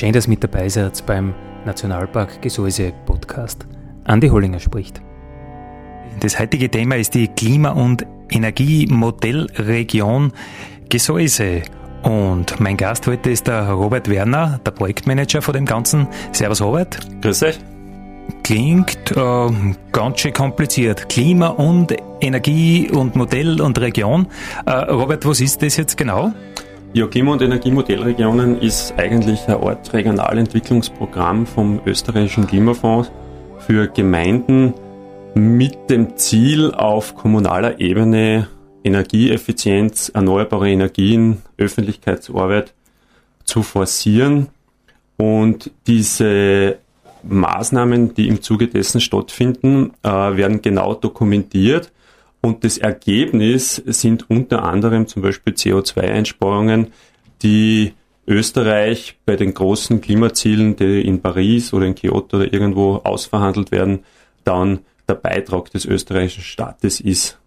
Schön, dass ihr mit dabei seid beim Nationalpark Gesäuse Podcast. Andi Hollinger spricht. Das heutige Thema ist die Klima- und Energiemodellregion Gesäuse. Und mein Gast heute ist der Robert Werner, der Projektmanager von dem Ganzen. Servus Robert. Grüß euch. Klingt äh, ganz schön kompliziert. Klima und Energie und Modell und Region. Äh, Robert, was ist das jetzt genau? Ja, Klima- und Energiemodellregionen ist eigentlich eine Art Regionalentwicklungsprogramm vom österreichischen Klimafonds für Gemeinden mit dem Ziel, auf kommunaler Ebene Energieeffizienz, erneuerbare Energien, Öffentlichkeitsarbeit zu forcieren. Und diese Maßnahmen, die im Zuge dessen stattfinden, äh, werden genau dokumentiert und das Ergebnis sind unter anderem zum Beispiel CO2-Einsparungen, die Österreich bei den großen Klimazielen, die in Paris oder in Kyoto oder irgendwo ausverhandelt werden, dann der Beitrag des österreichischen Staates ist.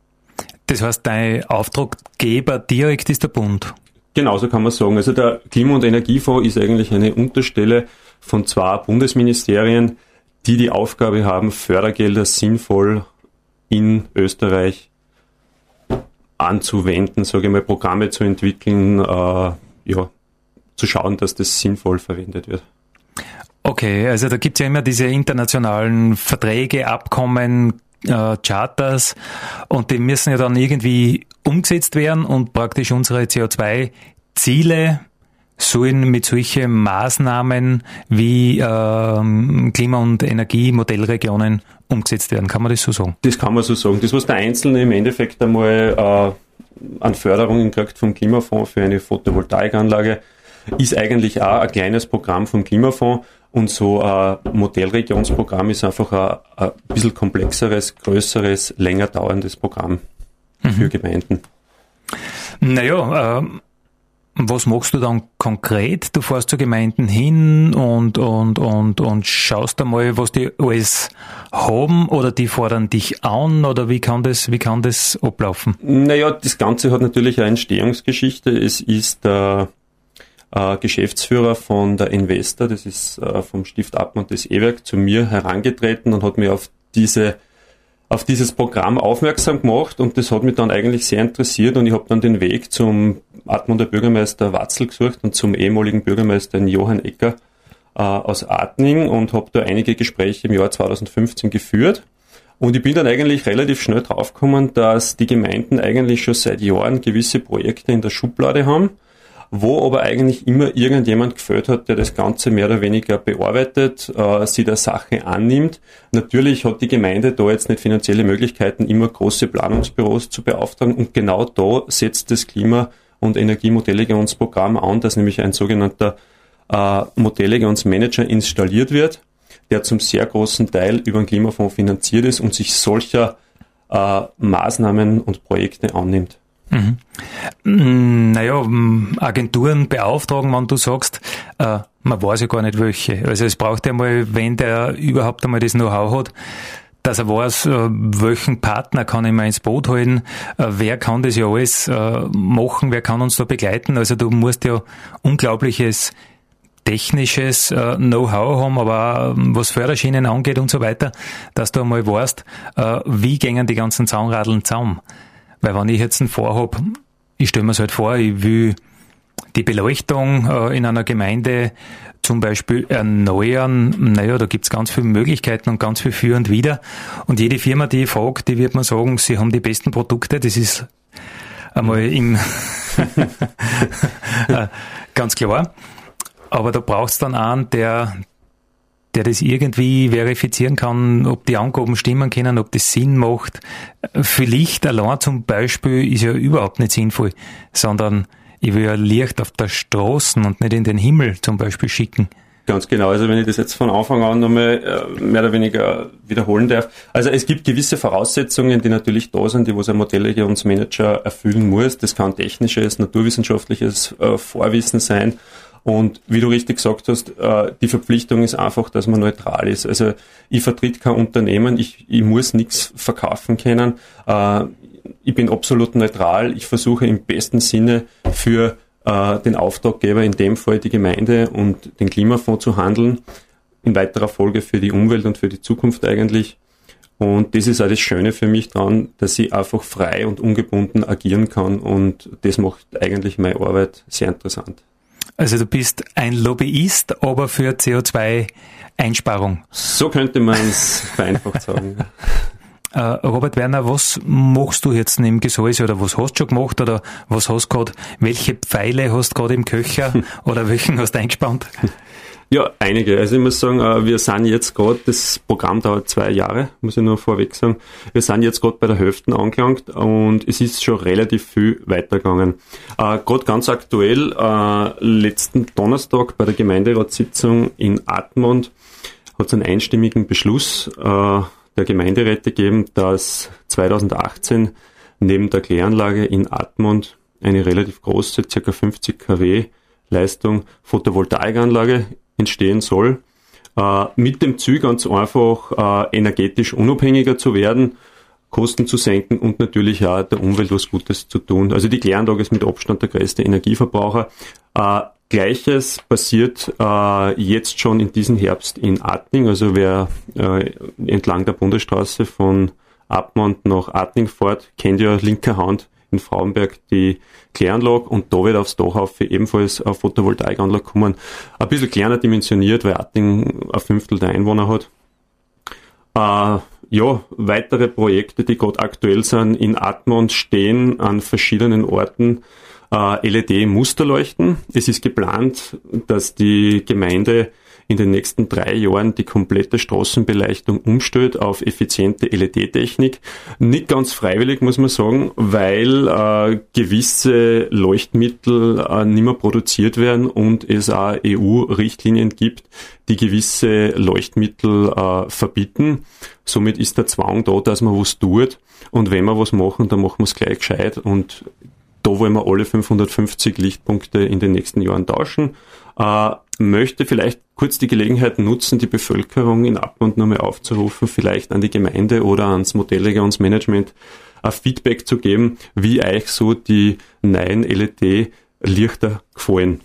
Das heißt, dein Auftraggeber direkt ist der Bund? Genauso kann man sagen. Also der Klima- und Energiefonds ist eigentlich eine Unterstelle von zwei Bundesministerien, die die Aufgabe haben, Fördergelder sinnvoll in Österreich anzuwenden, sage ich mal, Programme zu entwickeln, äh, ja, zu schauen, dass das sinnvoll verwendet wird. Okay, also da gibt es ja immer diese internationalen Verträge, Abkommen, äh, Charters und die müssen ja dann irgendwie umgesetzt werden und praktisch unsere CO2-Ziele sollen mit solchen Maßnahmen wie ähm, Klima- und Energiemodellregionen umgesetzt werden. Kann man das so sagen? Das kann man so sagen. Das, was der Einzelne im Endeffekt einmal äh, an Förderungen kriegt vom Klimafonds für eine Photovoltaikanlage, ist eigentlich auch ein kleines Programm vom Klimafonds. Und so ein Modellregionsprogramm ist einfach ein, ein bisschen komplexeres, größeres, länger dauerndes Programm mhm. für Gemeinden. Naja, äh, was machst du dann konkret? Du fährst zu Gemeinden hin und, und, und, und schaust einmal, was die alles haben oder die fordern dich an oder wie kann das, wie kann das ablaufen? Naja, das Ganze hat natürlich eine Entstehungsgeschichte. Es ist der äh, Geschäftsführer von der Investor, das ist äh, vom Stift Abmund des E-Werk, zu mir herangetreten und hat mir auf diese auf dieses Programm aufmerksam gemacht und das hat mich dann eigentlich sehr interessiert und ich habe dann den Weg zum Admunder Bürgermeister Watzel gesucht und zum ehemaligen Bürgermeister Johann Ecker äh, aus Atning und habe da einige Gespräche im Jahr 2015 geführt. Und ich bin dann eigentlich relativ schnell draufgekommen, dass die Gemeinden eigentlich schon seit Jahren gewisse Projekte in der Schublade haben wo aber eigentlich immer irgendjemand gefällt hat, der das Ganze mehr oder weniger bearbeitet, äh, sie der Sache annimmt. Natürlich hat die Gemeinde da jetzt nicht finanzielle Möglichkeiten, immer große Planungsbüros zu beauftragen und genau da setzt das Klima- und Energiemodellegationsprogramm an, dass nämlich ein sogenannter äh, Modellegationsmanager installiert wird, der zum sehr großen Teil über den Klimafonds finanziert ist und sich solcher äh, Maßnahmen und Projekte annimmt. Mhm. Mm, naja, Agenturen beauftragen, wenn du sagst, äh, man weiß ja gar nicht welche. Also es braucht ja mal, wenn der überhaupt einmal das Know-how hat, dass er weiß, äh, welchen Partner kann ich mal ins Boot halten, äh, wer kann das ja alles äh, machen, wer kann uns da begleiten. Also du musst ja unglaubliches technisches Know-how haben, aber auch, was Förderschienen angeht und so weiter, dass du einmal weißt, wie gängen die ganzen Zaunradeln zusammen. Weil wenn ich jetzt einen vorhab, ich stelle mir es halt vor, ich will die Beleuchtung äh, in einer Gemeinde zum Beispiel erneuern, naja, da gibt's ganz viele Möglichkeiten und ganz viel für und wieder. Und jede Firma, die ich frage, die wird mir sagen, sie haben die besten Produkte, das ist einmal im äh, ganz klar. Aber da braucht's dann einen, der der das irgendwie verifizieren kann, ob die Angaben stimmen können, ob das Sinn macht. Für Licht allein zum Beispiel ist ja überhaupt nicht sinnvoll, sondern ich will ja Licht auf der Straße und nicht in den Himmel zum Beispiel schicken. Ganz genau. Also wenn ich das jetzt von Anfang an nochmal äh, mehr oder weniger wiederholen darf. Also es gibt gewisse Voraussetzungen, die natürlich da sind, die was ein Modellegungsmanager erfüllen muss. Das kann technisches, naturwissenschaftliches äh, Vorwissen sein. Und wie du richtig gesagt hast, äh, die Verpflichtung ist einfach, dass man neutral ist. Also ich vertritt kein Unternehmen, ich, ich muss nichts verkaufen können. Ich bin absolut neutral. Ich versuche im besten Sinne für äh, den Auftraggeber, in dem Fall die Gemeinde und den Klimafonds zu handeln, in weiterer Folge für die Umwelt und für die Zukunft eigentlich. Und das ist auch das Schöne für mich dran, dass ich einfach frei und ungebunden agieren kann und das macht eigentlich meine Arbeit sehr interessant. Also du bist ein Lobbyist, aber für CO2-Einsparung. So könnte man es vereinfacht sagen. Äh, Robert Werner, was machst du jetzt im Gesäuse oder was hast du schon gemacht oder was hast du gerade, welche Pfeile hast du gerade im Köcher oder welchen hast du eingespannt? Ja, einige. Also ich muss sagen, äh, wir sind jetzt gerade, das Programm dauert zwei Jahre, muss ich nur vorweg sagen. Wir sind jetzt gerade bei der Hälfte angelangt und es ist schon relativ viel weitergegangen. Äh, gerade ganz aktuell, äh, letzten Donnerstag bei der Gemeinderatssitzung in Atmund hat es einen einstimmigen Beschluss äh, der Gemeinderäte geben, dass 2018 neben der Kläranlage in Atmund eine relativ große, ca. 50 kW Leistung Photovoltaikanlage entstehen soll, äh, mit dem Ziel ganz einfach äh, energetisch unabhängiger zu werden, Kosten zu senken und natürlich auch der Umwelt was Gutes zu tun. Also die Kläranlage ist mit Abstand der größte Energieverbraucher. Äh, Gleiches passiert äh, jetzt schon in diesem Herbst in Atning. Also wer äh, entlang der Bundesstraße von Abmont nach Atning fährt, kennt ja linker Hand in Frauenberg die Kläranlage und da wird aufs Dach ebenfalls eine Photovoltaikanlage kommen. Ein bisschen kleiner dimensioniert, weil Atning ein Fünftel der Einwohner hat. Äh, ja, weitere Projekte, die gerade aktuell sind, in Atmont stehen an verschiedenen Orten äh, LED-Musterleuchten. Es ist geplant, dass die Gemeinde in den nächsten drei Jahren die komplette Straßenbeleuchtung umstellt auf effiziente LED-Technik. Nicht ganz freiwillig, muss man sagen, weil äh, gewisse Leuchtmittel äh, nicht mehr produziert werden und es auch EU-Richtlinien gibt, die gewisse Leuchtmittel äh, verbieten. Somit ist der Zwang da, dass man was tut. Und wenn wir was machen, dann machen wir es gleich gescheit. Und da wollen wir alle 550 Lichtpunkte in den nächsten Jahren tauschen. Äh, möchte vielleicht kurz die Gelegenheit nutzen, die Bevölkerung in Abgrund nochmal aufzurufen, vielleicht an die Gemeinde oder ans Modelllegungsmanagement ein Feedback zu geben, wie euch so die neuen LED-Lichter gefallen.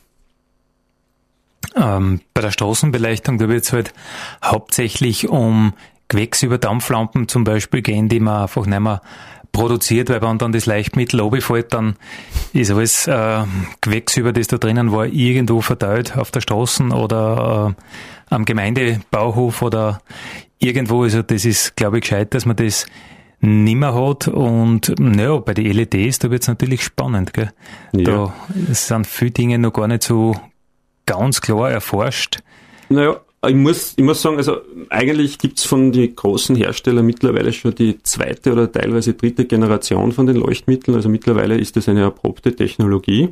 Ähm, bei der Straßenbeleuchtung, da wird es halt hauptsächlich um Gewächsüberdampflampen zum Beispiel gehen, die man einfach nicht mehr produziert, weil wenn dann das Leichtmittel runterfällt, dann ist alles äh, Gewächsüber, das da drinnen war, irgendwo verteilt auf der Straße oder äh, am Gemeindebauhof oder irgendwo. Also das ist, glaube ich, gescheit, dass man das nimmer hat und naja, bei den LEDs, da wird es natürlich spannend. Gell? Ja. Da sind viele Dinge noch gar nicht so ganz klar erforscht. Naja, ich muss, ich muss sagen, also eigentlich gibt's von den großen Herstellern mittlerweile schon die zweite oder teilweise dritte Generation von den Leuchtmitteln. Also mittlerweile ist das eine erprobte Technologie.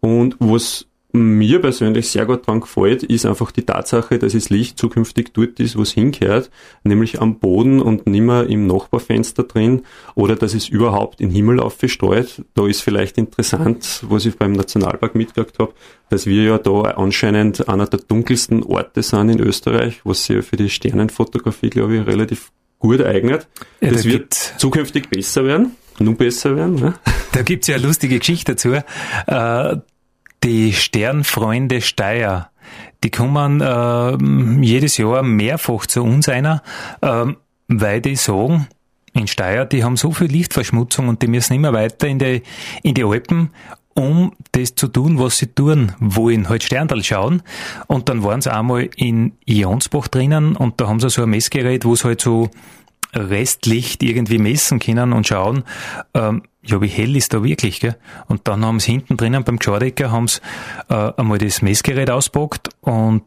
Und was mir persönlich sehr gut dran gefällt, ist einfach die Tatsache, dass das Licht zukünftig dort ist, wo es hinkehrt, nämlich am Boden und nimmer im Nachbarfenster drin oder dass es überhaupt in Himmel aufgesteuert. Da ist vielleicht interessant, was ich beim Nationalpark mitgekriegt habe, dass wir ja da anscheinend einer der dunkelsten Orte sind in Österreich, was sich ja für die Sternenfotografie, glaube ich, relativ gut eignet. Ja, das da wird zukünftig besser werden, nun besser werden. Ne? Da gibt's ja eine lustige Geschichte dazu. Äh, die Sternfreunde Steyr, die kommen äh, jedes Jahr mehrfach zu uns einer, äh, weil die sagen, in Steyr, die haben so viel Lichtverschmutzung und die müssen immer weiter in die, in die Alpen, um das zu tun, was sie tun wollen, halt Sterndal schauen. Und dann waren sie einmal in Jonsbach drinnen und da haben sie so ein Messgerät, wo sie halt so Restlicht irgendwie messen können und schauen, ähm, ja, wie hell ist da wirklich, gell? Und dann haben sie hinten drinnen beim Geschaudecker haben sie äh, einmal das Messgerät auspackt und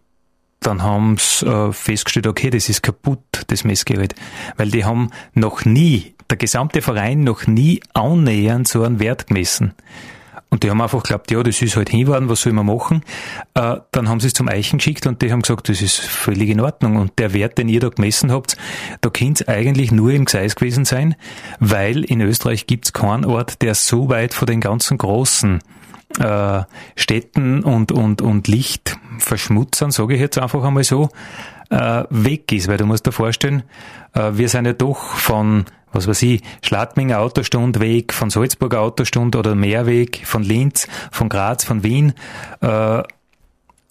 dann haben sie äh, festgestellt, okay, das ist kaputt, das Messgerät. Weil die haben noch nie, der gesamte Verein noch nie annähernd so einen Wert gemessen. Und die haben einfach geglaubt, ja, das ist halt hinworden, was soll man machen? Äh, dann haben sie es zum Eichen geschickt und die haben gesagt, das ist völlig in Ordnung. Und der Wert, den ihr da gemessen habt, da könnte es eigentlich nur im Gseis gewesen sein, weil in Österreich gibt es keinen Ort, der so weit von den ganzen großen äh, Städten und, und, und Lichtverschmutzern, sage ich jetzt einfach einmal so, äh, weg ist. Weil du musst dir vorstellen, äh, wir sind ja doch von was weiß ich, Schladminger Autostund Weg, von Salzburger Autostund oder Mehrweg, von Linz, von Graz, von Wien. Äh,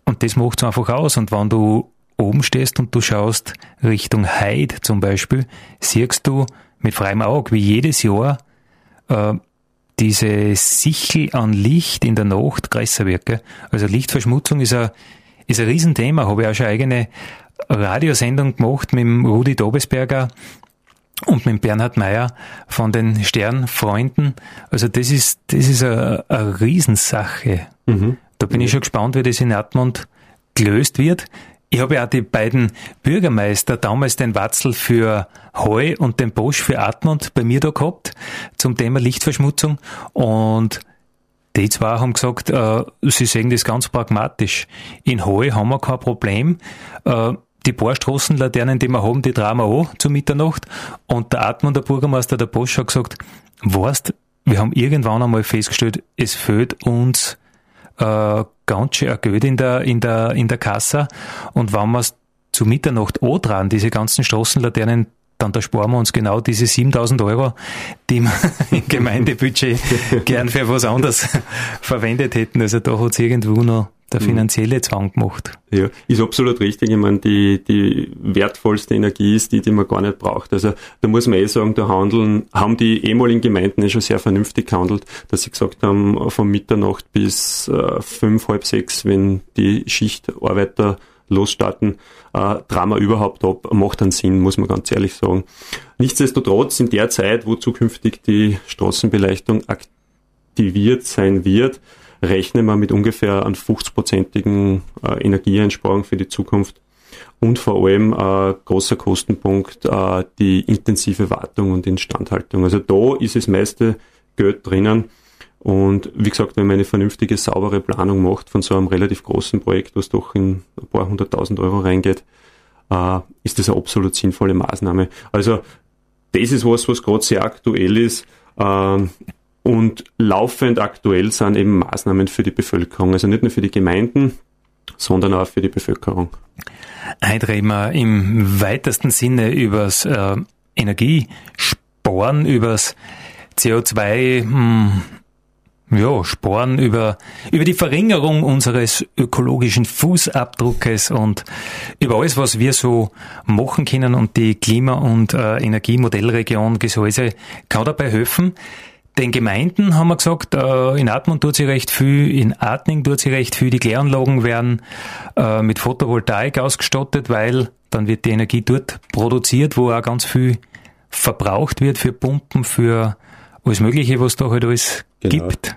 und das macht's einfach aus. Und wenn du oben stehst und du schaust Richtung Heid zum Beispiel, siehst du mit freiem Auge, wie jedes Jahr äh, diese Sichel an Licht in der Nacht größer wird. Also Lichtverschmutzung ist ein, ist ein Riesenthema. Habe ich auch schon eigene Radiosendung gemacht mit dem Rudi Dobesberger und mit Bernhard Meyer von den Sternfreunden. Also das ist, das ist eine, eine Riesensache. Mhm. Da bin ich schon gespannt, wie das in Admont gelöst wird. Ich habe ja auch die beiden Bürgermeister, damals den Watzel für Heu und den Bosch für Admont bei mir da gehabt, zum Thema Lichtverschmutzung. Und die zwei haben gesagt, äh, sie sehen das ganz pragmatisch. In Heu haben wir kein Problem. Äh, die paar Straßenlaternen, die wir haben, die tragen wir an zu Mitternacht. Und der Atman, der Bürgermeister der Bosch, hat gesagt, weißt, wir haben irgendwann einmal festgestellt, es fehlt uns äh, ganz schön ein Geld in der, in der, in der Kasse. Und wenn wir es zu Mitternacht antragen, diese ganzen Straßenlaternen, dann da sparen wir uns genau diese 7000 Euro, die wir im Gemeindebudget gern für was anderes verwendet hätten. Also da hat es irgendwo noch der mhm. finanzielle Zwang gemacht. Ja, ist absolut richtig. Ich meine, die, die wertvollste Energie ist die, die man gar nicht braucht. Also da muss man eh sagen, da handeln, haben die ehemaligen Gemeinden eh schon sehr vernünftig gehandelt, dass sie gesagt haben, von Mitternacht bis äh, fünf, halb sechs, wenn die Schichtarbeiter losstarten, äh, Drama überhaupt ab, macht einen Sinn, muss man ganz ehrlich sagen. Nichtsdestotrotz, in der Zeit, wo zukünftig die Straßenbeleuchtung aktiviert sein wird, rechnen wir mit ungefähr an 50-prozentigen äh, Energieeinsparung für die Zukunft und vor allem äh, großer Kostenpunkt äh, die intensive Wartung und Instandhaltung. Also da ist das meiste Geld drinnen. Und wie gesagt, wenn man eine vernünftige, saubere Planung macht von so einem relativ großen Projekt, was doch in ein paar hunderttausend Euro reingeht, äh, ist das eine absolut sinnvolle Maßnahme. Also das ist was, was gerade sehr aktuell ist. Äh, und laufend aktuell sind eben Maßnahmen für die Bevölkerung, also nicht nur für die Gemeinden, sondern auch für die Bevölkerung. Heute reden wir im weitesten Sinne übers äh, Energiesparen, übers CO2 hm, ja, Sporen über, über die Verringerung unseres ökologischen Fußabdruckes und über alles, was wir so machen können und die Klima- und äh, Energiemodellregion Gesäuse kann dabei helfen. Den Gemeinden haben wir gesagt, äh, in Atmund tut sie recht viel, in Atning tut sie recht viel. Die Kläranlagen werden äh, mit Photovoltaik ausgestattet, weil dann wird die Energie dort produziert, wo auch ganz viel verbraucht wird für Pumpen, für alles Mögliche, was da halt alles genau. gibt.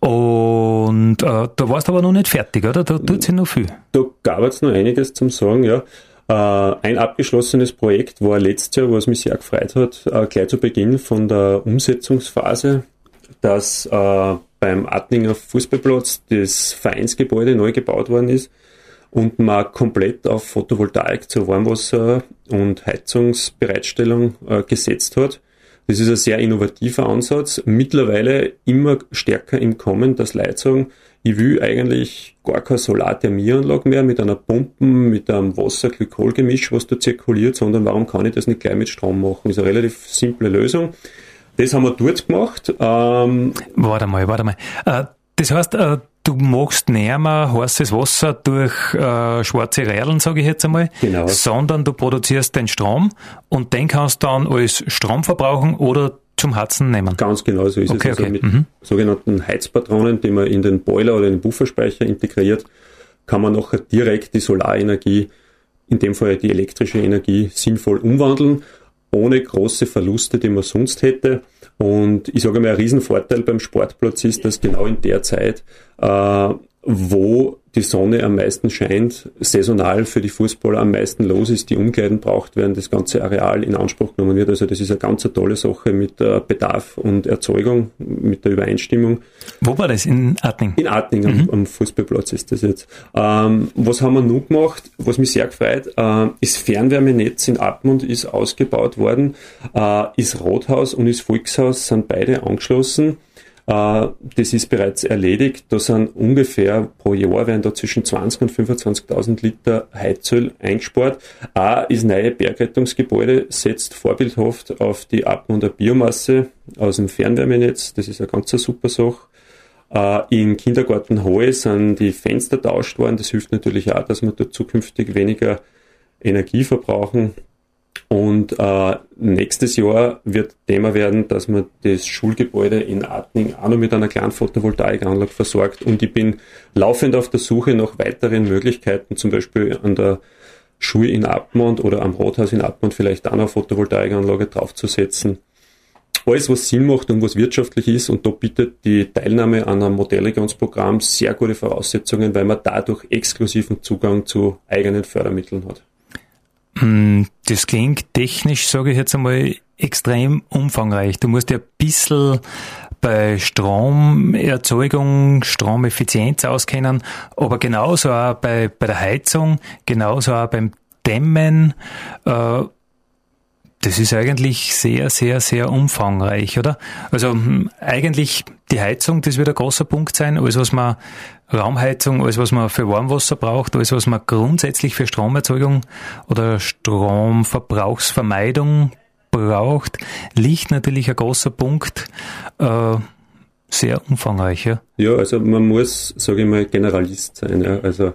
Und äh, da warst du aber noch nicht fertig, oder? Da tut sich noch viel. Da gab es noch einiges zum Sagen, ja. Äh, ein abgeschlossenes Projekt war letztes Jahr, was mich sehr gefreut hat, äh, gleich zu Beginn von der Umsetzungsphase, dass äh, beim Attinger Fußballplatz das Vereinsgebäude neu gebaut worden ist und man komplett auf Photovoltaik zur Warmwasser- und Heizungsbereitstellung gesetzt hat. Das ist ein sehr innovativer Ansatz. Mittlerweile immer stärker im Kommen, dass Leute sagen, ich will eigentlich gar keine Solarthermieanlage mehr mit einer Pumpen, mit einem Wasser-Glykol-Gemisch, was da zirkuliert, sondern warum kann ich das nicht gleich mit Strom machen? Ist eine relativ simple Lösung. Das haben wir dort gemacht. Ähm, warte mal, warte mal. Äh, das heißt, äh, du machst nicht mehr heißes Wasser durch äh, schwarze Rädeln, sage ich jetzt einmal, genau. sondern du produzierst den Strom und den kannst du dann als Strom verbrauchen oder zum Heizen nehmen. Ganz genau so ist okay, es. Also okay. mit mhm. sogenannten Heizpatronen, die man in den Boiler oder in den Bufferspeicher integriert, kann man nachher direkt die Solarenergie, in dem Fall die elektrische Energie, sinnvoll umwandeln, ohne große Verluste, die man sonst hätte. Und ich sage mal, ein Riesenvorteil beim Sportplatz ist, dass genau in der Zeit äh, wo die Sonne am meisten scheint, saisonal für die Fußballer am meisten los ist, die Umkleiden braucht werden, das ganze Areal in Anspruch genommen wird. Also das ist eine ganz tolle Sache mit äh, Bedarf und Erzeugung, mit der Übereinstimmung. Wo war das? In Atning? In Atning, mhm. am, am, Fußballplatz ist das jetzt. Ähm, was haben wir nun gemacht? Was mich sehr gefreut, äh, ist Fernwärmenetz in Atmund ist ausgebaut worden, äh, ist Rothaus und ist Volkshaus sind beide angeschlossen. Äh, das ist bereits erledigt. Da sind ungefähr pro Jahr werden da zwischen 20 und 25.000 Liter Heizöl eingespart. Auch ist neue Bergrettungsgebäude, setzt vorbildhaft auf die Abmund Biomasse aus dem Fernwärmenetz. Das ist eine ganz super Sache. Äh, in Kindergarten Hohe sind die Fenster tauscht worden. Das hilft natürlich auch, dass wir dort zukünftig weniger Energie verbrauchen. Und äh, nächstes Jahr wird Thema werden, dass man das Schulgebäude in Atning auch noch mit einer kleinen Photovoltaikanlage versorgt. Und ich bin laufend auf der Suche nach weiteren Möglichkeiten, zum Beispiel an der Schule in Abmont oder am Rathaus in Abmont vielleicht auch noch eine Photovoltaikanlage draufzusetzen. Alles, was Sinn macht und was wirtschaftlich ist, und da bietet die Teilnahme an einem Modellregionsprogramm sehr gute Voraussetzungen, weil man dadurch exklusiven Zugang zu eigenen Fördermitteln hat. Mm, das klingt technisch, sage ich jetzt einmal, extrem umfangreich. Du musst ja ein bisschen bei Stromerzeugung, Stromeffizienz auskennen, aber genauso auch bei, bei der Heizung, genauso auch beim Dämmen. Äh, das ist eigentlich sehr, sehr, sehr umfangreich, oder? Also hm, eigentlich die Heizung, das wird ein großer Punkt sein. Alles, was man Raumheizung, alles, was man für Warmwasser braucht, alles, was man grundsätzlich für Stromerzeugung oder Stromverbrauchsvermeidung braucht, liegt natürlich ein großer Punkt. Äh, sehr umfangreich, ja. Ja, also man muss, sage ich mal, Generalist sein. Ja. Also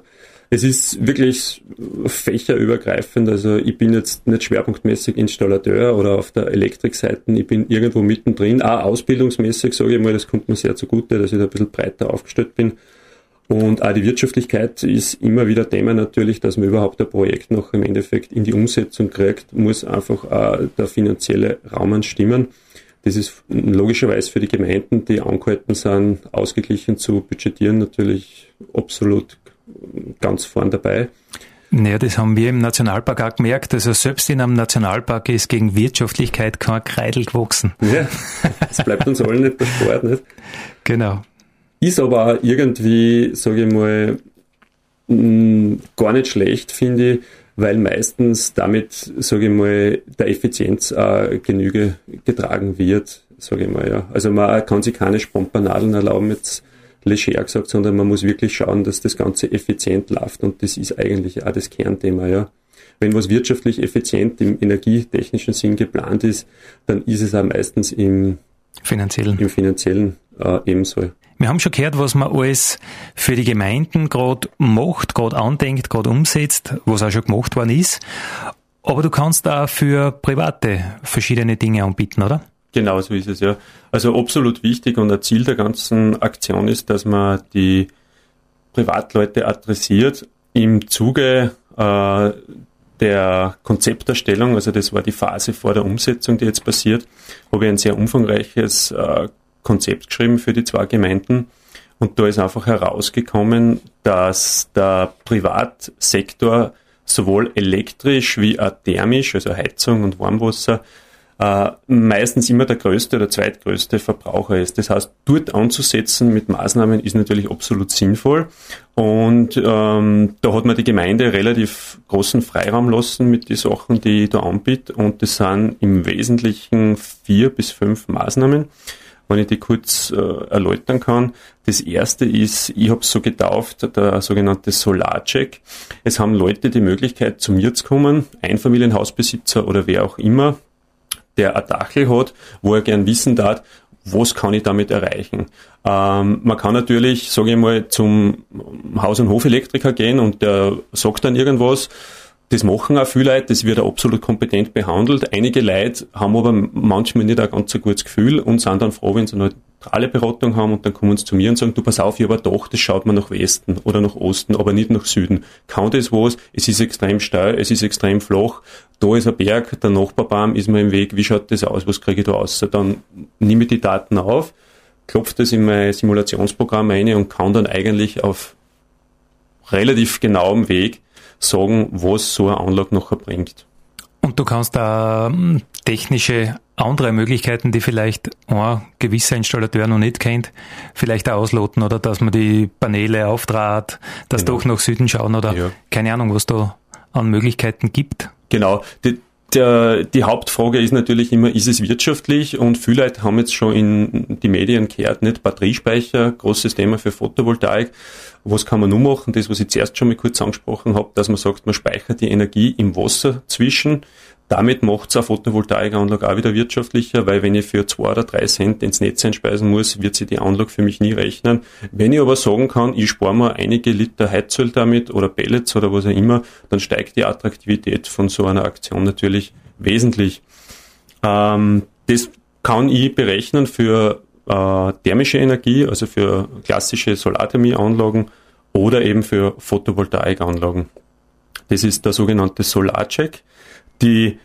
es ist wirklich fächerübergreifend. Also ich bin jetzt nicht schwerpunktmäßig Installateur oder auf der Elektrikseite. Ich bin irgendwo mittendrin. Auch ausbildungsmäßig, sage ich mal, das kommt mir sehr zugute, dass ich da ein bisschen breiter aufgestellt bin. Und auch die Wirtschaftlichkeit ist immer wieder Thema natürlich, dass man überhaupt ein Projekt noch im Endeffekt in die Umsetzung kriegt, muss einfach auch der finanzielle Raum stimmen. Das ist logischerweise für die Gemeinden, die angehalten sind, ausgeglichen zu budgetieren, natürlich absolut ganz vorn dabei. Naja, das haben wir im Nationalpark auch gemerkt. Also selbst in einem Nationalpark ist gegen Wirtschaftlichkeit kein Kreidel gewachsen. Ja, das bleibt uns allen nicht der Sport, nicht? Genau. Ist aber auch irgendwie, sage ich mal, mm, gar nicht schlecht, finde ich, weil meistens damit, sage ich mal, der Effizienz auch Genüge getragen wird, sage ich mal. Ja. Also man kann sich keine Spompanadeln erlauben, jetzt leger gesagt, sondern man muss wirklich schauen, dass das Ganze effizient läuft und das ist eigentlich auch das Kernthema, ja. Wenn was wirtschaftlich effizient im energietechnischen Sinn geplant ist, dann ist es auch meistens im finanziellen, im finanziellen äh, ebenso. Wir haben schon gehört, was man alles für die Gemeinden gerade macht, gerade andenkt, gerade umsetzt, was auch schon gemacht worden ist. Aber du kannst auch für Private verschiedene Dinge anbieten, oder? Genau so ist es, ja. Also absolut wichtig und ein Ziel der ganzen Aktion ist, dass man die Privatleute adressiert im Zuge äh, der Konzepterstellung, also das war die Phase vor der Umsetzung, die jetzt passiert, habe ich ein sehr umfangreiches äh, Konzept geschrieben für die zwei Gemeinden. Und da ist einfach herausgekommen, dass der Privatsektor sowohl elektrisch wie auch thermisch, also Heizung und Warmwasser, äh, meistens immer der größte oder zweitgrößte Verbraucher ist. Das heißt, dort anzusetzen mit Maßnahmen ist natürlich absolut sinnvoll. Und ähm, da hat man die Gemeinde relativ großen Freiraum lassen mit den Sachen, die ich da anbiete. Und das sind im Wesentlichen vier bis fünf Maßnahmen wenn ich die kurz äh, erläutern kann. Das erste ist, ich habe es so getauft, der sogenannte Solarcheck. Es haben Leute die Möglichkeit, zu mir zu kommen, Einfamilienhausbesitzer oder wer auch immer, der ein Dachel hat, wo er gern wissen darf, was kann ich damit erreichen? Ähm, man kann natürlich, sage ich mal, zum Haus- und Hofelektriker gehen und der sagt dann irgendwas. Das machen auch viele Leute, das wird auch absolut kompetent behandelt. Einige Leute haben aber manchmal nicht ein ganz so gutes Gefühl und sind dann froh, wenn sie eine neutrale Beratung haben und dann kommen sie zu mir und sagen, du pass auf, ich aber doch, das schaut man nach Westen oder nach Osten, aber nicht nach Süden. Kann das was? Es ist extrem steil, es ist extrem flach, da ist ein Berg, der Nachbarbaum ist mir im Weg, wie schaut das aus, was kriege ich da aus? Dann nehme ich die Daten auf, klopfe das in mein Simulationsprogramm ein und kann dann eigentlich auf relativ genauem Weg sagen, was so eine Anlage nachher bringt. Und du kannst da hm, technische andere Möglichkeiten, die vielleicht ein gewisser Installateur noch nicht kennt, vielleicht auch ausloten oder dass man die Paneele auftrat, dass genau. doch nach Süden schauen oder ja. keine Ahnung, was da an Möglichkeiten gibt. Genau. Die, der, die Hauptfrage ist natürlich immer, ist es wirtschaftlich? Und viele Leute haben jetzt schon in die Medien gehört, nicht Batteriespeicher, großes Thema für Photovoltaik. Was kann man nun machen? Das, was ich zuerst schon mal kurz angesprochen habe, dass man sagt, man speichert die Energie im Wasser zwischen. Damit macht es eine Photovoltaikanlage auch wieder wirtschaftlicher, weil wenn ich für zwei oder drei Cent ins Netz einspeisen muss, wird sich die Anlage für mich nie rechnen. Wenn ich aber sagen kann, ich spare mir einige Liter Heizöl damit oder Pellets oder was auch immer, dann steigt die Attraktivität von so einer Aktion natürlich wesentlich. Ähm, das kann ich berechnen für äh, thermische Energie, also für klassische Solarthermieanlagen oder eben für Photovoltaikanlagen. Das ist der sogenannte Solarcheck. Die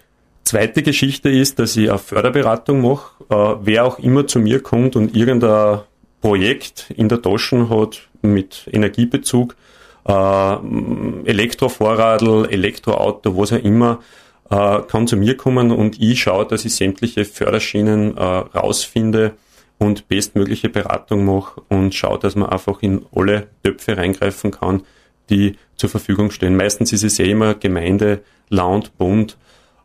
zweite Geschichte ist, dass ich eine Förderberatung mache. Äh, wer auch immer zu mir kommt und irgendein Projekt in der Tasche hat mit Energiebezug, äh, Elektrovorradl, Elektroauto, was auch immer, äh, kann zu mir kommen und ich schaue, dass ich sämtliche Förderschienen äh, rausfinde und bestmögliche Beratung mache und schaue, dass man einfach in alle Töpfe reingreifen kann, die zur Verfügung stehen. Meistens ist es ja immer Gemeinde, Land, Bund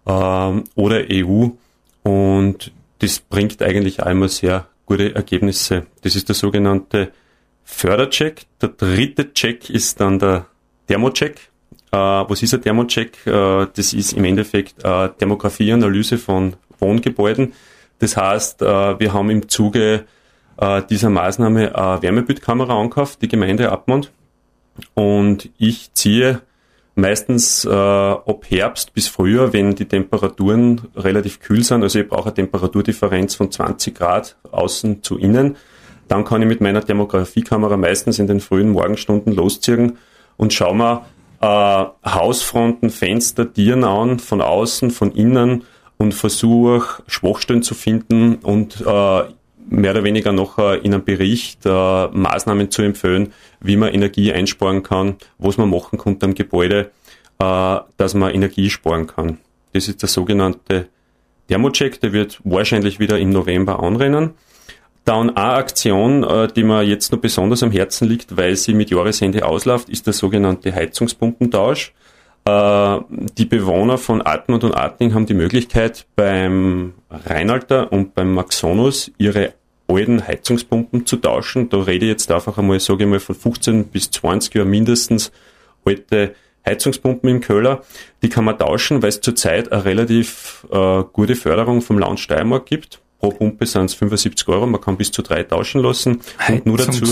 ähm, oder EU und das bringt eigentlich einmal sehr gute Ergebnisse. Das ist der sogenannte Fördercheck. Der dritte Check ist dann der Thermocheck. Äh, was ist ein Thermocheck? Äh, das ist im Endeffekt äh, Demografieanalyse von Wohngebäuden. Das heißt, äh, wir haben im Zuge äh, dieser Maßnahme eine Wärmebildkamera angekauft, die Gemeinde Abmund. Und ich ziehe meistens äh, ab Herbst bis Frühjahr, wenn die Temperaturen relativ kühl sind, also ich brauche eine Temperaturdifferenz von 20 Grad außen zu innen, dann kann ich mit meiner Demografiekamera meistens in den frühen Morgenstunden losziehen und schaue mir äh, Hausfronten, Fenster, Tieren an, von außen, von innen und versuche Schwachstellen zu finden und äh, mehr oder weniger noch in einem Bericht äh, Maßnahmen zu empfehlen, wie man Energie einsparen kann, was man machen kann am Gebäude, äh, dass man Energie sparen kann. Das ist der sogenannte Thermocheck, der wird wahrscheinlich wieder im November anrennen. Dann eine Aktion, äh, die mir jetzt noch besonders am Herzen liegt, weil sie mit Jahresende ausläuft, ist der sogenannte Heizungspumpentausch. Äh, die Bewohner von Atmund und Atning haben die Möglichkeit, beim Rheinalter und beim Maxonus ihre alten Heizungspumpen zu tauschen. Da rede ich jetzt einfach einmal, sage ich mal, von 15 bis 20 Jahren mindestens alte Heizungspumpen im Köller. Die kann man tauschen, weil es zurzeit eine relativ äh, gute Förderung vom Land Steiermark gibt. Pro Pumpe sind es 75 Euro, man kann bis zu drei tauschen lassen. Und nur dazu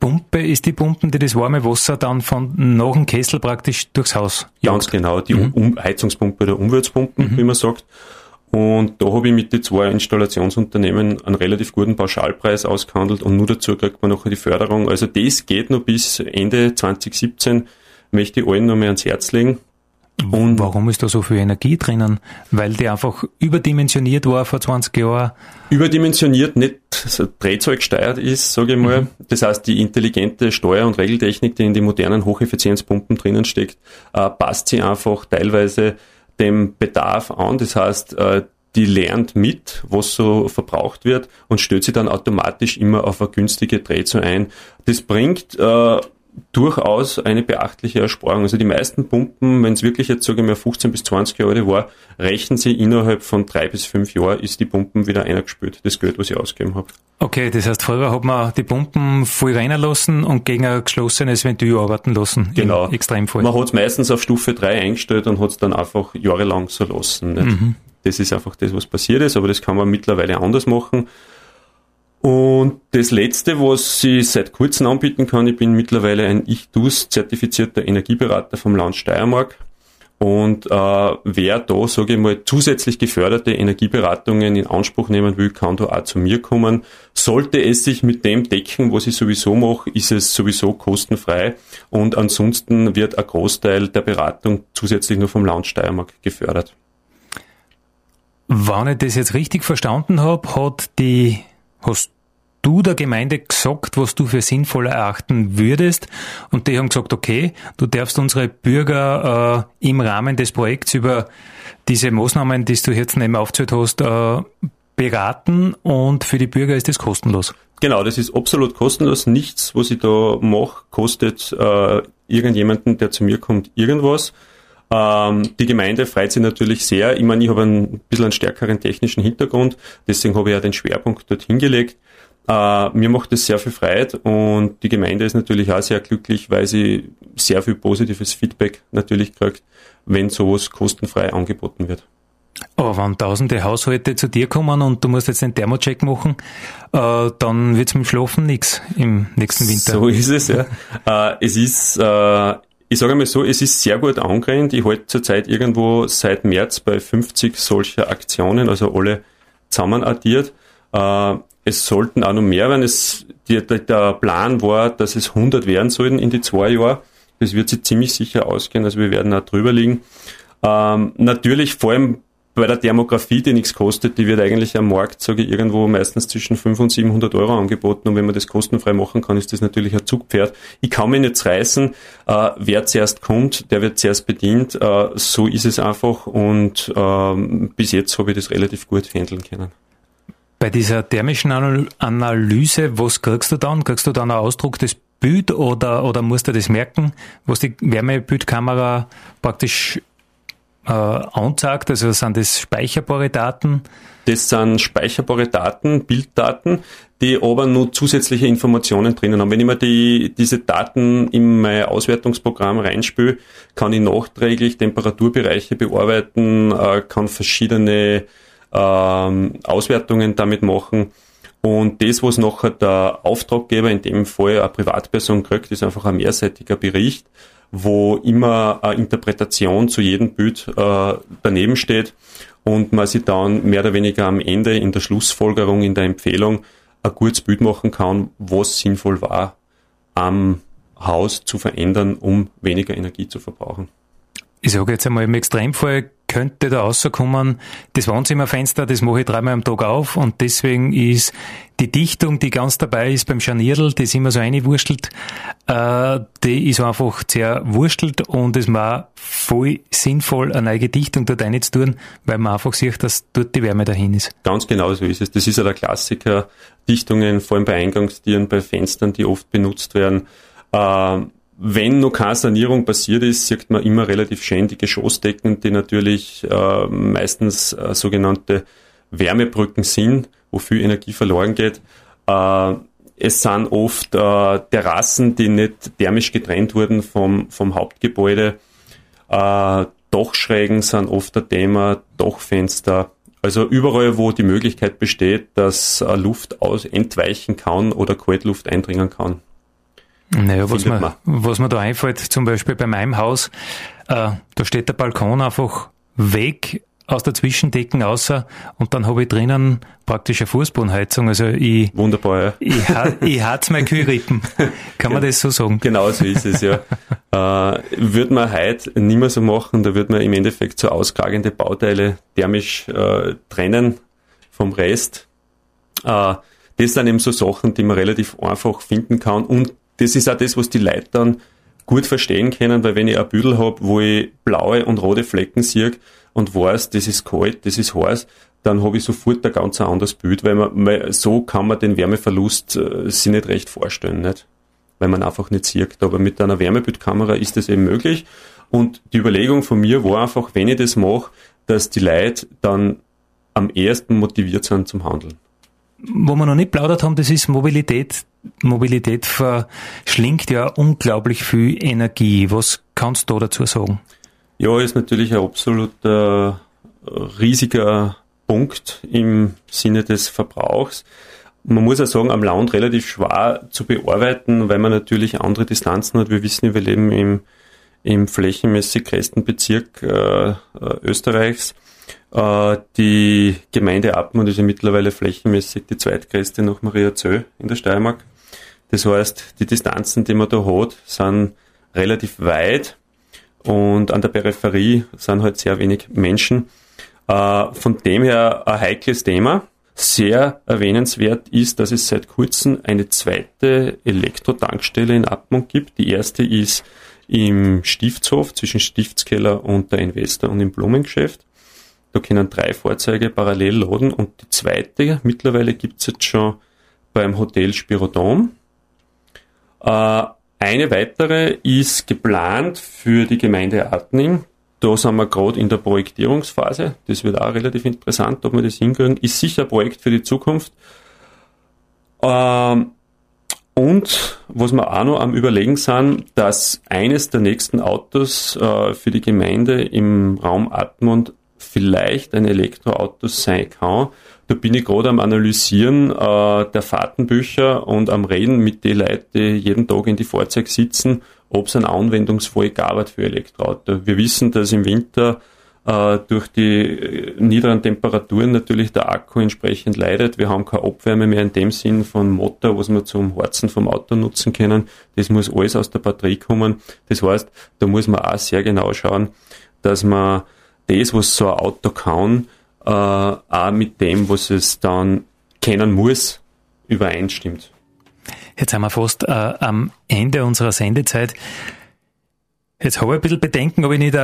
Pumpe ist die Pumpen, die das warme Wasser dann von nach dem Kessel praktisch durchs Haus Ganz genau, die mhm. um Heizungspumpe oder Umweltpumpen, mhm. wie man sagt. Und da habe ich mit den zwei Installationsunternehmen einen relativ guten Pauschalpreis ausgehandelt und nur dazu kriegt man noch die Förderung. Also das geht noch bis Ende 2017, möchte ich allen noch mehr ans Herz legen. Und Warum ist da so viel Energie drinnen? Weil die einfach überdimensioniert war vor 20 Jahren? Überdimensioniert, nicht so Drehzeug gesteuert ist, sage ich mal. Mhm. Das heißt, die intelligente Steuer- und Regeltechnik, die in den modernen Hocheffizienzpumpen drinnen steckt, äh, passt sie einfach teilweise dem Bedarf an. Das heißt, äh, die lernt mit, was so verbraucht wird und stellt sie dann automatisch immer auf eine günstige Drehzahl ein. Das bringt äh, durchaus eine beachtliche Ersparung. Also die meisten Pumpen, wenn es wirklich jetzt sage ich mal 15 bis 20 Jahre war, rechnen sie innerhalb von drei bis fünf Jahren ist die Pumpen wieder eingespült, das Geld, was ich ausgegeben habe. Okay, das heißt, früher hat man die Pumpen voll reinlassen und gegen ein geschlossenes Ventil arbeiten lassen. Genau. Extremfall. Man hat es meistens auf Stufe 3 eingestellt und hat es dann einfach jahrelang so lassen. Mhm. Das ist einfach das, was passiert ist, aber das kann man mittlerweile anders machen. Und das letzte, was ich seit kurzem anbieten kann, ich bin mittlerweile ein Ich-Dus zertifizierter Energieberater vom Land Steiermark. Und äh, wer da, sage ich mal, zusätzlich geförderte Energieberatungen in Anspruch nehmen will, kann da auch zu mir kommen. Sollte es sich mit dem decken, was ich sowieso mache, ist es sowieso kostenfrei. Und ansonsten wird ein Großteil der Beratung zusätzlich nur vom Land Steiermark gefördert. Wenn ich das jetzt richtig verstanden habe, hat die, hast du der Gemeinde gesagt, was du für sinnvoll erachten würdest und die haben gesagt, okay, du darfst unsere Bürger äh, im Rahmen des Projekts über diese Maßnahmen, die du jetzt eben aufgezählt hast, äh, beraten und für die Bürger ist das kostenlos. Genau, das ist absolut kostenlos. Nichts, was ich da mache, kostet äh, irgendjemanden, der zu mir kommt, irgendwas. Ähm, die Gemeinde freut sich natürlich sehr. Ich meine, ich habe ein bisschen einen stärkeren technischen Hintergrund, deswegen habe ich ja den Schwerpunkt dorthin gelegt. Äh, mir macht es sehr viel Freude und die Gemeinde ist natürlich auch sehr glücklich, weil sie sehr viel positives Feedback natürlich kriegt, wenn sowas kostenfrei angeboten wird. Aber wenn tausende Haushalte zu dir kommen und du musst jetzt den Thermocheck machen, äh, dann wird's mit dem Schlafen nichts im nächsten Winter. So ist es, ja. äh, es ist, äh, ich sage mal so, es ist sehr gut angerannt. Ich halte zurzeit irgendwo seit März bei 50 solcher Aktionen, also alle zusammen addiert. Äh, es sollten auch noch mehr werden. Es, der Plan war, dass es 100 werden sollten in die zwei Jahre. Das wird sich ziemlich sicher ausgehen, also wir werden auch drüber liegen. Ähm, natürlich vor allem bei der Demografie, die nichts kostet, die wird eigentlich am Markt, sage ich, irgendwo meistens zwischen 500 und 700 Euro angeboten. Und wenn man das kostenfrei machen kann, ist das natürlich ein Zugpferd. Ich kann mich nicht reißen. Äh, wer zuerst kommt, der wird zuerst bedient. Äh, so ist es einfach. Und ähm, bis jetzt habe ich das relativ gut handeln können. Bei dieser thermischen Analyse, was kriegst du dann? Kriegst du dann einen Ausdruck des Bild oder, oder musst du das merken, was die Wärmebildkamera praktisch äh, anzeigt? Also sind das speicherbare Daten? Das sind speicherbare Daten, Bilddaten, die aber nur zusätzliche Informationen drinnen haben. Wenn ich mir die, diese Daten in mein Auswertungsprogramm reinspüle, kann ich nachträglich Temperaturbereiche bearbeiten, äh, kann verschiedene ähm, Auswertungen damit machen. Und das, was nachher der Auftraggeber, in dem Fall eine Privatperson kriegt, ist einfach ein mehrseitiger Bericht, wo immer eine Interpretation zu jedem Bild äh, daneben steht und man sich dann mehr oder weniger am Ende in der Schlussfolgerung, in der Empfehlung ein gutes Bild machen kann, was sinnvoll war, am Haus zu verändern, um weniger Energie zu verbrauchen. Ich sage jetzt einmal, im Extremfall könnte da rauskommen, das Wohnzimmerfenster, das mache ich dreimal am Tag auf und deswegen ist die Dichtung, die ganz dabei ist beim Scharnierl, das immer so einwurstelt, äh, die ist einfach sehr wurstelt und es war voll sinnvoll, eine neue Dichtung dort einzutun, weil man einfach sieht, dass dort die Wärme dahin ist. Ganz genau so ist es. Das ist ja der Klassiker. Dichtungen, vor allem bei Eingangstieren, bei Fenstern, die oft benutzt werden. Äh, wenn noch keine Sanierung passiert ist, sieht man immer relativ schön die Geschossdecken, die natürlich äh, meistens äh, sogenannte Wärmebrücken sind, wo viel Energie verloren geht. Äh, es sind oft äh, Terrassen, die nicht thermisch getrennt wurden vom, vom Hauptgebäude. Äh, Dachschrägen sind oft ein Thema, Dachfenster. Also überall, wo die Möglichkeit besteht, dass äh, Luft aus entweichen kann oder Kaltluft eindringen kann. Naja, was mir, was mir da einfällt, zum Beispiel bei meinem Haus, äh, da steht der Balkon einfach weg aus der Zwischendecken außer und dann habe ich drinnen praktisch eine Fußbodenheizung. Also ich, Wunderbar, ja. ich, ich hat's mein Kühlrippen. Kann man das so sagen? Genau so ist es, ja. äh, würde man heute nicht mehr so machen, da würde man im Endeffekt so auskragende Bauteile thermisch äh, trennen vom Rest. Äh, das sind eben so Sachen, die man relativ einfach finden kann und das ist auch das, was die Leute dann gut verstehen können, weil wenn ich ein Büdel habe, wo ich blaue und rote Flecken sehe und weiß, das ist kalt, das ist heiß, dann habe ich sofort ein ganz anderes Bild, weil man, so kann man den Wärmeverlust äh, sich nicht recht vorstellen, nicht? Weil man einfach nicht sieht. Aber mit einer Wärmebildkamera ist das eben möglich. Und die Überlegung von mir war einfach, wenn ich das mache, dass die Leute dann am ersten motiviert sind zum Handeln. Wo wir noch nicht plaudert haben, das ist Mobilität. Mobilität verschlingt ja unglaublich viel Energie. Was kannst du dazu sagen? Ja, ist natürlich ein absolut äh, riesiger Punkt im Sinne des Verbrauchs. Man muss ja sagen, am Land relativ schwer zu bearbeiten, weil man natürlich andere Distanzen hat. Wir wissen, wir leben im, im flächenmäßig größten Bezirk äh, äh Österreichs. Äh, die Gemeinde Appmann ist ja mittlerweile flächenmäßig die zweitgrößte nach Maria Zö in der Steiermark. Das heißt, die Distanzen, die man da hat, sind relativ weit und an der Peripherie sind halt sehr wenig Menschen. Äh, von dem her ein heikles Thema. Sehr erwähnenswert ist, dass es seit kurzem eine zweite Elektrotankstelle in Abmund gibt. Die erste ist im Stiftshof zwischen Stiftskeller und der Investor und im Blumengeschäft. Da können drei Fahrzeuge parallel laden und die zweite mittlerweile gibt es jetzt schon beim Hotel Spirodom. Äh, eine weitere ist geplant für die Gemeinde Atning. Da sind wir gerade in der Projektierungsphase. Das wird auch relativ interessant, ob wir das hinkriegen. Ist sicher ein Projekt für die Zukunft. Ähm, und was wir auch noch am Überlegen sind, dass eines der nächsten Autos äh, für die Gemeinde im Raum Atmund vielleicht ein Elektroauto sein kann. Da bin ich gerade am Analysieren äh, der Fahrtenbücher und am Reden mit den Leuten, die jeden Tag in die Fahrzeuge sitzen, ob es einen Anwendungsfall gab für Elektroauto. Wir wissen, dass im Winter äh, durch die äh, niederen Temperaturen natürlich der Akku entsprechend leidet. Wir haben keine Abwärme mehr in dem Sinn von Motor, was wir zum Harzen vom Auto nutzen können. Das muss alles aus der Batterie kommen. Das heißt, da muss man auch sehr genau schauen, dass man das, was so ein Auto kann, äh, auch mit dem, was es dann kennen muss, übereinstimmt. Jetzt haben wir fast äh, am Ende unserer Sendezeit. Jetzt habe ich ein bisschen Bedenken, ob ich nicht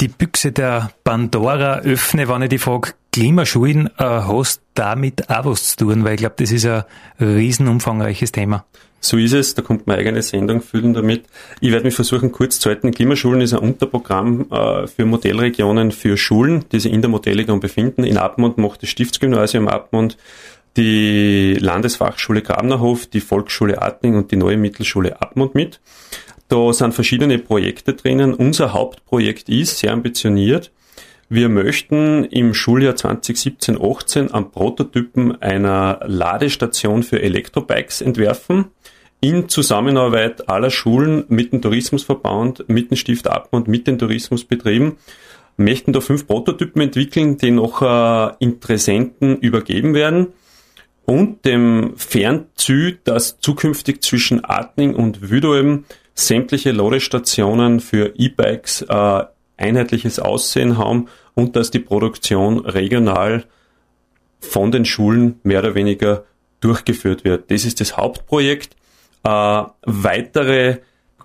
die Büchse der Pandora öffne, wenn ich die Frage Klimaschulen äh, hast damit auch was zu tun, weil ich glaube, das ist ein riesen umfangreiches Thema. So ist es, da kommt meine eigene Sendung füllen damit. Ich werde mich versuchen, kurz zu halten. Klimaschulen ist ein Unterprogramm äh, für Modellregionen für Schulen, die sich in der Modellregion befinden. In Abmund macht das Stiftsgymnasium Abmund, die Landesfachschule Grabnerhof, die Volksschule Atling und die neue Mittelschule Abmund mit. Da sind verschiedene Projekte drinnen. Unser Hauptprojekt ist sehr ambitioniert. Wir möchten im Schuljahr 2017-18 am Prototypen einer Ladestation für Elektrobikes entwerfen in Zusammenarbeit aller Schulen mit dem Tourismusverband, mit dem Stift Appen und mit den Tourismusbetrieben, möchten da fünf Prototypen entwickeln, die noch äh, Interessenten übergeben werden und dem Fernziel, dass zukünftig zwischen Atning und Wüdolm sämtliche Ladestationen für E-Bikes äh, einheitliches Aussehen haben und dass die Produktion regional von den Schulen mehr oder weniger durchgeführt wird. Das ist das Hauptprojekt. Äh, weitere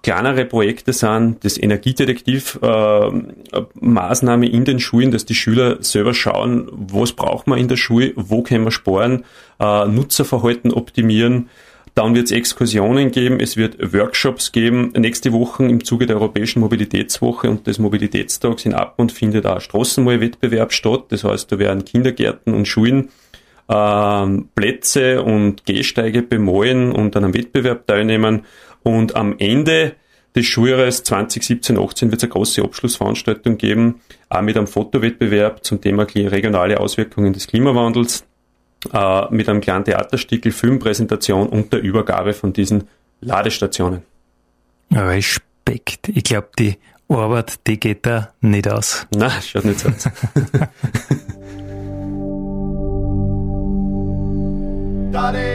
kleinere Projekte sind das Energiedetektiv-Maßnahme äh, in den Schulen, dass die Schüler selber schauen, was braucht man in der Schule, wo können wir sparen, äh, Nutzerverhalten optimieren. Dann wird es Exkursionen geben, es wird Workshops geben. Nächste Woche im Zuge der Europäischen Mobilitätswoche und des Mobilitätstags in Abmund findet auch Straßenmalwettbewerb statt. Das heißt, da werden Kindergärten und Schulen ähm, Plätze und Gehsteige bemalen und an einem Wettbewerb teilnehmen. Und am Ende des Schuljahres 2017-18 wird es eine große Abschlussveranstaltung geben, auch mit einem Fotowettbewerb zum Thema regionale Auswirkungen des Klimawandels, äh, mit einem kleinen Theaterstickel, Filmpräsentation und der Übergabe von diesen Ladestationen. Respekt. Ich glaube, die Arbeit, die geht da nicht aus. Na, schaut nicht so aus. Dale